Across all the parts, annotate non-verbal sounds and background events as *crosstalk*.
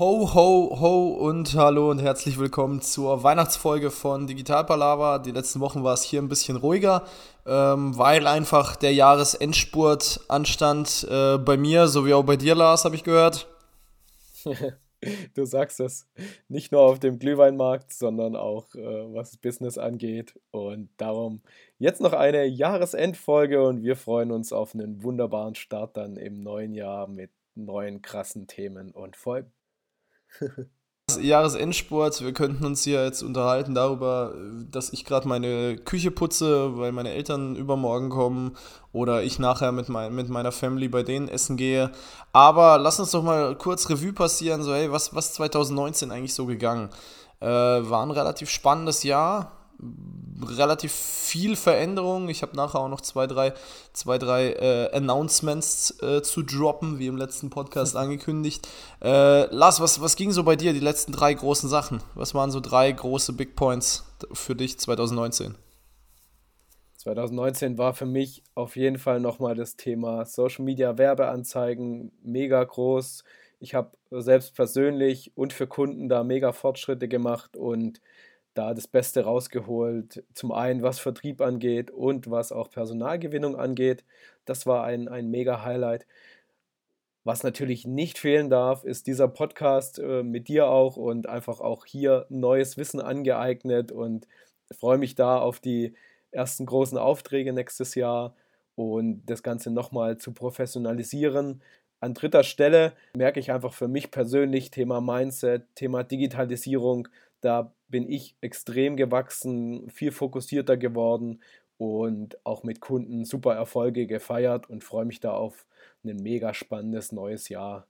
Ho, ho, ho und hallo und herzlich willkommen zur Weihnachtsfolge von Digital Palaver. Die letzten Wochen war es hier ein bisschen ruhiger, ähm, weil einfach der Jahresendspurt anstand äh, bei mir, sowie auch bei dir, Lars, habe ich gehört. *laughs* du sagst es. Nicht nur auf dem Glühweinmarkt, sondern auch äh, was Business angeht. Und darum jetzt noch eine Jahresendfolge und wir freuen uns auf einen wunderbaren Start dann im neuen Jahr mit neuen krassen Themen und Folgen. Jahresendsport. Wir könnten uns hier jetzt unterhalten darüber, dass ich gerade meine Küche putze, weil meine Eltern übermorgen kommen oder ich nachher mit, mein, mit meiner Family bei denen essen gehe. Aber lass uns doch mal kurz Revue passieren, so hey, was, was 2019 eigentlich so gegangen? Äh, war ein relativ spannendes Jahr relativ viel Veränderung. Ich habe nachher auch noch zwei, drei, zwei, drei äh, Announcements äh, zu droppen, wie im letzten Podcast *laughs* angekündigt. Äh, Lars, was, was ging so bei dir, die letzten drei großen Sachen? Was waren so drei große Big Points für dich 2019? 2019 war für mich auf jeden Fall nochmal das Thema Social Media Werbeanzeigen mega groß. Ich habe selbst persönlich und für Kunden da mega Fortschritte gemacht und da das Beste rausgeholt. Zum einen, was Vertrieb angeht und was auch Personalgewinnung angeht. Das war ein, ein mega Highlight. Was natürlich nicht fehlen darf, ist dieser Podcast äh, mit dir auch und einfach auch hier neues Wissen angeeignet und freue mich da auf die ersten großen Aufträge nächstes Jahr und das Ganze nochmal zu professionalisieren. An dritter Stelle merke ich einfach für mich persönlich Thema Mindset, Thema Digitalisierung, da bin ich extrem gewachsen, viel fokussierter geworden und auch mit Kunden super Erfolge gefeiert und freue mich da auf ein mega spannendes neues Jahr.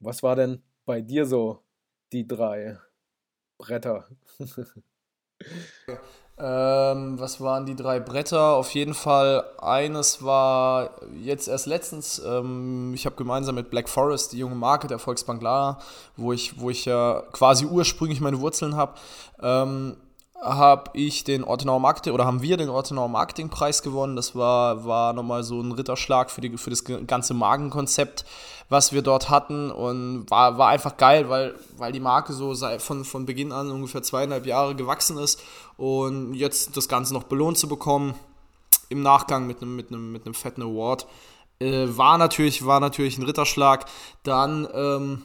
Was war denn bei dir so die drei Bretter? *laughs* Ähm, was waren die drei Bretter? Auf jeden Fall, eines war jetzt erst letztens, ähm, ich habe gemeinsam mit Black Forest, die junge Marke der Volksbank Lara, wo ich, wo ich ja quasi ursprünglich meine Wurzeln habe, ähm, habe ich den Ortenauer Marketing oder haben wir den Ortenauer Marketingpreis gewonnen. Das war, war nochmal so ein Ritterschlag für, die, für das ganze Magenkonzept, was wir dort hatten und war, war einfach geil, weil, weil die Marke so von, von Beginn an ungefähr zweieinhalb Jahre gewachsen ist und jetzt das Ganze noch belohnt zu bekommen im Nachgang mit einem, mit einem, mit einem fetten Award. Äh, war, natürlich, war natürlich ein Ritterschlag. Dann ähm,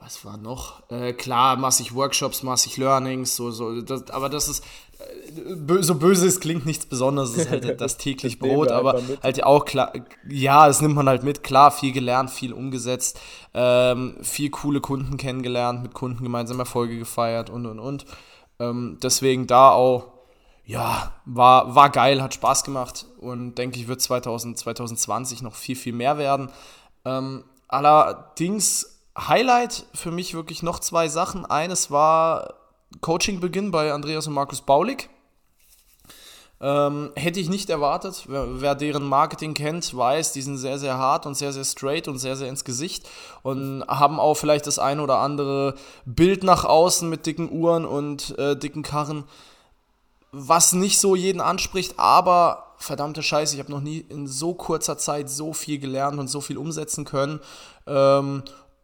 was war noch? Äh, klar, massig Workshops, massig Learnings, so, so, das, aber das ist, äh, so böse es klingt nichts Besonderes, das ist halt *laughs* das täglich Brot, aber halt auch klar, ja, das nimmt man halt mit, klar, viel gelernt, viel umgesetzt, ähm, viel coole Kunden kennengelernt, mit Kunden gemeinsam Erfolge gefeiert und, und, und. Ähm, deswegen da auch, ja, war, war geil, hat Spaß gemacht und denke ich, wird 2000, 2020 noch viel, viel mehr werden. Ähm, allerdings Highlight für mich wirklich noch zwei Sachen. Eines war Coaching-Beginn bei Andreas und Markus Baulig. Ähm, hätte ich nicht erwartet. Wer, wer, deren Marketing kennt, weiß, die sind sehr, sehr hart und sehr, sehr straight und sehr, sehr ins Gesicht und haben auch vielleicht das ein oder andere Bild nach außen mit dicken Uhren und äh, dicken Karren, was nicht so jeden anspricht, aber verdammte Scheiße, ich habe noch nie in so kurzer Zeit so viel gelernt und so viel umsetzen können. Ähm,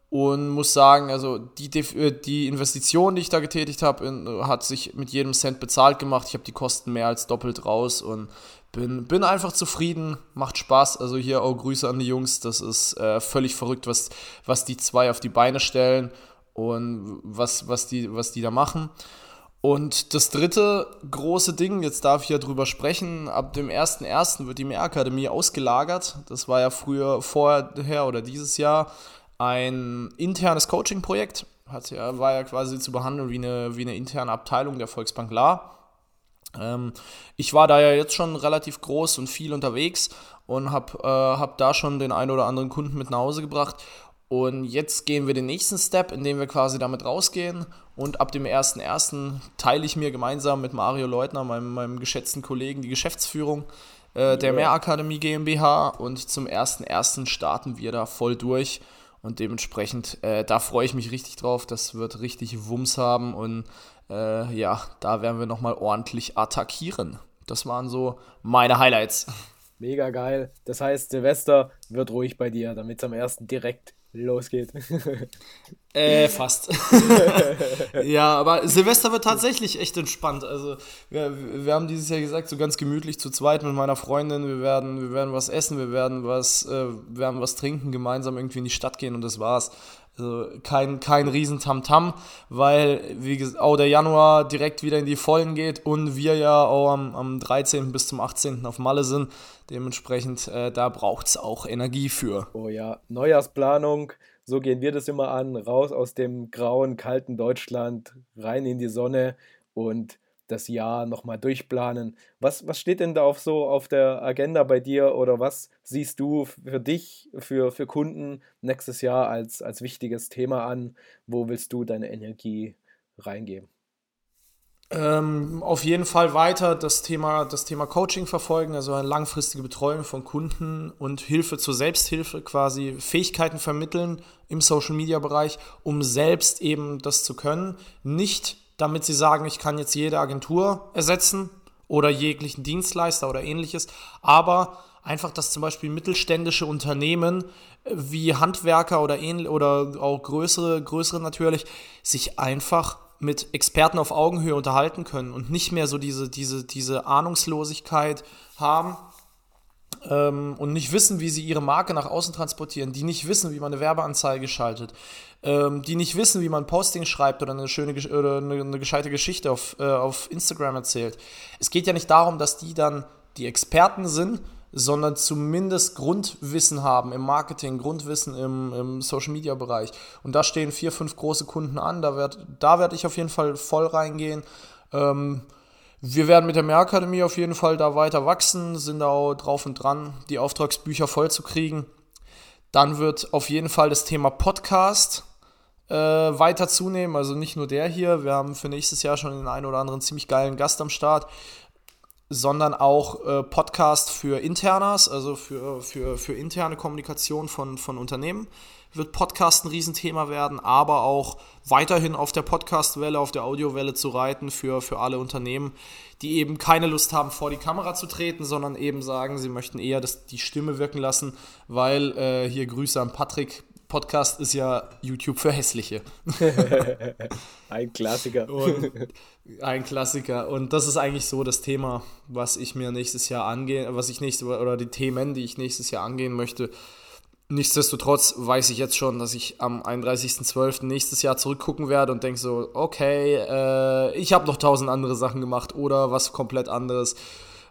und muss sagen, also die, äh, die Investition, die ich da getätigt habe, hat sich mit jedem Cent bezahlt gemacht. Ich habe die Kosten mehr als doppelt raus und bin, bin einfach zufrieden, macht Spaß. Also hier auch Grüße an die Jungs, das ist äh, völlig verrückt, was, was die zwei auf die Beine stellen und was, was, die, was die da machen. Und das dritte große Ding, jetzt darf ich ja drüber sprechen, ab dem 1.1. wird die Mehrakademie ausgelagert. Das war ja früher, vorher oder dieses Jahr ein internes Coaching-Projekt. ja, war ja quasi zu behandeln wie eine, wie eine interne Abteilung der Volksbank La. Ähm, ich war da ja jetzt schon relativ groß und viel unterwegs und habe äh, hab da schon den einen oder anderen Kunden mit nach Hause gebracht. Und jetzt gehen wir den nächsten Step, indem wir quasi damit rausgehen. Und ab dem 1.1. teile ich mir gemeinsam mit Mario Leutner, meinem, meinem geschätzten Kollegen, die Geschäftsführung äh, der Mehrakademie GmbH. Und zum 1.1. starten wir da voll durch. Und dementsprechend, äh, da freue ich mich richtig drauf. Das wird richtig Wumms haben und äh, ja, da werden wir nochmal ordentlich attackieren. Das waren so meine Highlights. Mega geil. Das heißt, Silvester wird ruhig bei dir, damit es am ersten direkt Los geht. Äh, fast. *laughs* ja, aber Silvester wird tatsächlich echt entspannt. Also, wir, wir haben dieses Jahr gesagt, so ganz gemütlich zu zweit mit meiner Freundin. Wir werden, wir werden was essen, wir werden was, äh, wir werden was trinken, gemeinsam irgendwie in die Stadt gehen und das war's. Also kein, kein riesen Tamtam, weil wie gesagt, auch der Januar direkt wieder in die Vollen geht und wir ja auch am, am 13. bis zum 18. auf Malle sind. Dementsprechend, äh, da braucht es auch Energie für. Oh ja, Neujahrsplanung, so gehen wir das immer an, raus aus dem grauen, kalten Deutschland, rein in die Sonne und das Jahr nochmal durchplanen. Was, was steht denn da auf so auf der Agenda bei dir oder was siehst du für dich, für, für Kunden nächstes Jahr als, als wichtiges Thema an? Wo willst du deine Energie reingeben? Ähm, auf jeden Fall weiter das Thema, das Thema Coaching verfolgen, also eine langfristige Betreuung von Kunden und Hilfe zur Selbsthilfe, quasi Fähigkeiten vermitteln im Social Media Bereich, um selbst eben das zu können. Nicht damit sie sagen, ich kann jetzt jede Agentur ersetzen oder jeglichen Dienstleister oder ähnliches, aber einfach, dass zum Beispiel mittelständische Unternehmen äh, wie Handwerker oder, ähnlich, oder auch größere, größere natürlich, sich einfach mit Experten auf Augenhöhe unterhalten können und nicht mehr so diese, diese, diese Ahnungslosigkeit haben, ähm, und nicht wissen, wie sie ihre Marke nach außen transportieren, die nicht wissen, wie man eine Werbeanzeige schaltet, ähm, die nicht wissen, wie man Posting schreibt oder eine schöne oder eine, eine gescheite Geschichte auf, äh, auf Instagram erzählt. Es geht ja nicht darum, dass die dann die Experten sind, sondern zumindest Grundwissen haben im Marketing, Grundwissen im, im Social Media Bereich. Und da stehen vier, fünf große Kunden an. Da werde da werd ich auf jeden Fall voll reingehen. Ähm, wir werden mit der Mehrakademie auf jeden Fall da weiter wachsen, sind da auch drauf und dran, die Auftragsbücher voll zu kriegen. Dann wird auf jeden Fall das Thema Podcast äh, weiter zunehmen, also nicht nur der hier. Wir haben für nächstes Jahr schon den einen oder anderen ziemlich geilen Gast am Start, sondern auch äh, Podcast für Internas, also für, für, für interne Kommunikation von, von Unternehmen wird Podcast ein Riesenthema werden, aber auch weiterhin auf der Podcastwelle, auf der Audiowelle zu reiten für, für alle Unternehmen, die eben keine Lust haben, vor die Kamera zu treten, sondern eben sagen, sie möchten eher das, die Stimme wirken lassen, weil äh, hier Grüße an Patrick. Podcast ist ja YouTube für Hässliche. *laughs* ein Klassiker. Und ein Klassiker. Und das ist eigentlich so das Thema, was ich mir nächstes Jahr angehe, was ich nächstes oder die Themen, die ich nächstes Jahr angehen möchte. Nichtsdestotrotz weiß ich jetzt schon, dass ich am 31.12. nächstes Jahr zurückgucken werde und denke so, okay, äh, ich habe noch tausend andere Sachen gemacht oder was komplett anderes.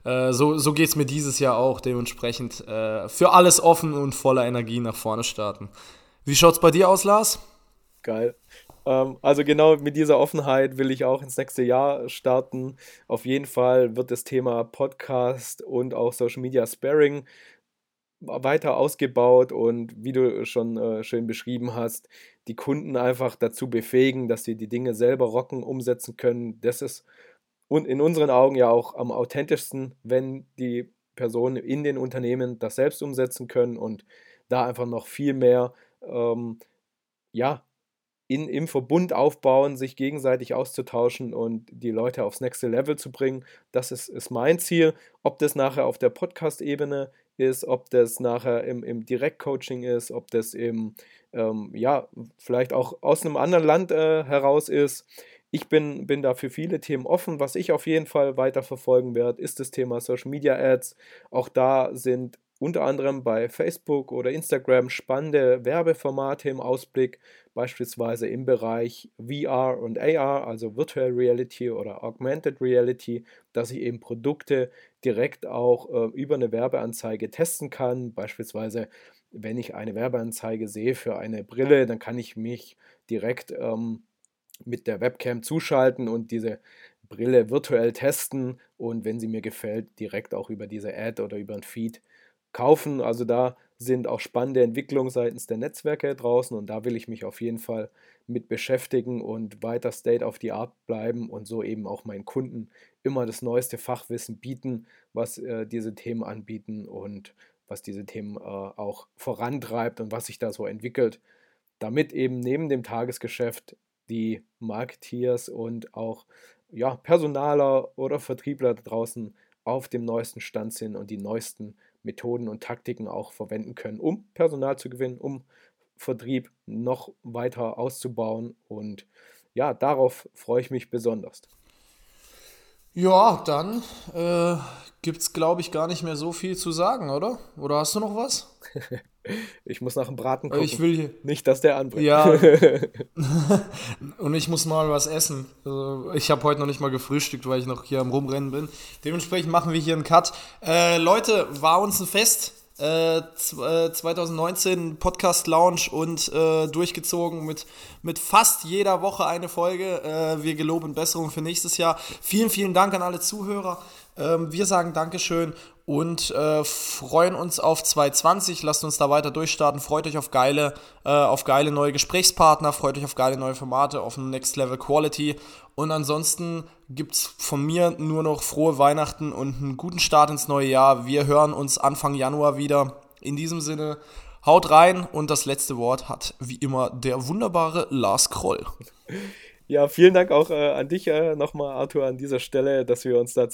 Äh, so so geht es mir dieses Jahr auch. Dementsprechend äh, für alles offen und voller Energie nach vorne starten. Wie schaut es bei dir aus, Lars? Geil. Ähm, also genau mit dieser Offenheit will ich auch ins nächste Jahr starten. Auf jeden Fall wird das Thema Podcast und auch Social Media Sparing weiter ausgebaut und wie du schon äh, schön beschrieben hast, die Kunden einfach dazu befähigen, dass sie die Dinge selber rocken, umsetzen können. Das ist und in unseren Augen ja auch am authentischsten, wenn die Personen in den Unternehmen das selbst umsetzen können und da einfach noch viel mehr ähm, ja, in, im Verbund aufbauen, sich gegenseitig auszutauschen und die Leute aufs nächste Level zu bringen. Das ist, ist mein Ziel. Ob das nachher auf der Podcast-Ebene ist, ob das nachher im, im Direktcoaching ist, ob das eben, ähm, ja, vielleicht auch aus einem anderen Land äh, heraus ist. Ich bin, bin da für viele Themen offen. Was ich auf jeden Fall weiter verfolgen werde, ist das Thema Social Media Ads. Auch da sind unter anderem bei Facebook oder Instagram spannende Werbeformate im Ausblick, beispielsweise im Bereich VR und AR, also Virtual Reality oder Augmented Reality, dass ich eben Produkte direkt auch äh, über eine Werbeanzeige testen kann. Beispielsweise, wenn ich eine Werbeanzeige sehe für eine Brille, dann kann ich mich direkt ähm, mit der Webcam zuschalten und diese Brille virtuell testen und wenn sie mir gefällt, direkt auch über diese Ad oder über ein Feed kaufen. Also da sind auch spannende Entwicklungen seitens der Netzwerke draußen und da will ich mich auf jeden Fall mit beschäftigen und weiter State of the Art bleiben und so eben auch meinen Kunden immer das neueste Fachwissen bieten, was äh, diese Themen anbieten und was diese Themen äh, auch vorantreibt und was sich da so entwickelt, damit eben neben dem Tagesgeschäft die Marketeers und auch ja, Personaler oder Vertriebler draußen auf dem neuesten Stand sind und die neuesten Methoden und Taktiken auch verwenden können, um Personal zu gewinnen, um Vertrieb noch weiter auszubauen. Und ja, darauf freue ich mich besonders. Ja, dann äh, gibt es, glaube ich, gar nicht mehr so viel zu sagen, oder? Oder hast du noch was? *laughs* ich muss nach dem Braten gucken. Ich will hier. Nicht, dass der anbringt. Ja. *laughs* *laughs* Und ich muss mal was essen. Also ich habe heute noch nicht mal gefrühstückt, weil ich noch hier am Rumrennen bin. Dementsprechend machen wir hier einen Cut. Äh, Leute, war uns ein Fest. Äh, 2019 äh, Podcast Lounge und äh, durchgezogen mit, mit fast jeder Woche eine Folge. Äh, wir geloben Besserung für nächstes Jahr. Vielen, vielen Dank an alle Zuhörer. Ähm, wir sagen Dankeschön und äh, freuen uns auf 2020. Lasst uns da weiter durchstarten. Freut euch auf geile, äh, auf geile neue Gesprächspartner, freut euch auf geile neue Formate, auf Next Level Quality. Und ansonsten gibt es von mir nur noch frohe Weihnachten und einen guten Start ins neue Jahr. Wir hören uns Anfang Januar wieder. In diesem Sinne, haut rein und das letzte Wort hat wie immer der wunderbare Lars Kroll. *laughs* Ja, vielen Dank auch äh, an dich äh, nochmal, Arthur, an dieser Stelle, dass wir uns da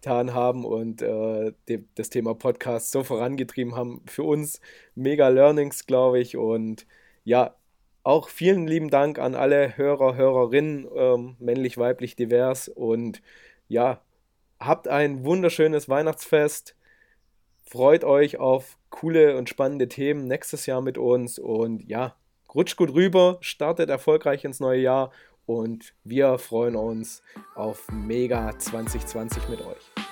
zusammengetan haben und äh, de, das Thema Podcast so vorangetrieben haben. Für uns mega Learnings, glaube ich. Und ja, auch vielen lieben Dank an alle Hörer, Hörerinnen, ähm, männlich, weiblich, divers. Und ja, habt ein wunderschönes Weihnachtsfest. Freut euch auf coole und spannende Themen nächstes Jahr mit uns. Und ja, rutscht gut rüber, startet erfolgreich ins neue Jahr und wir freuen uns auf Mega 2020 mit euch.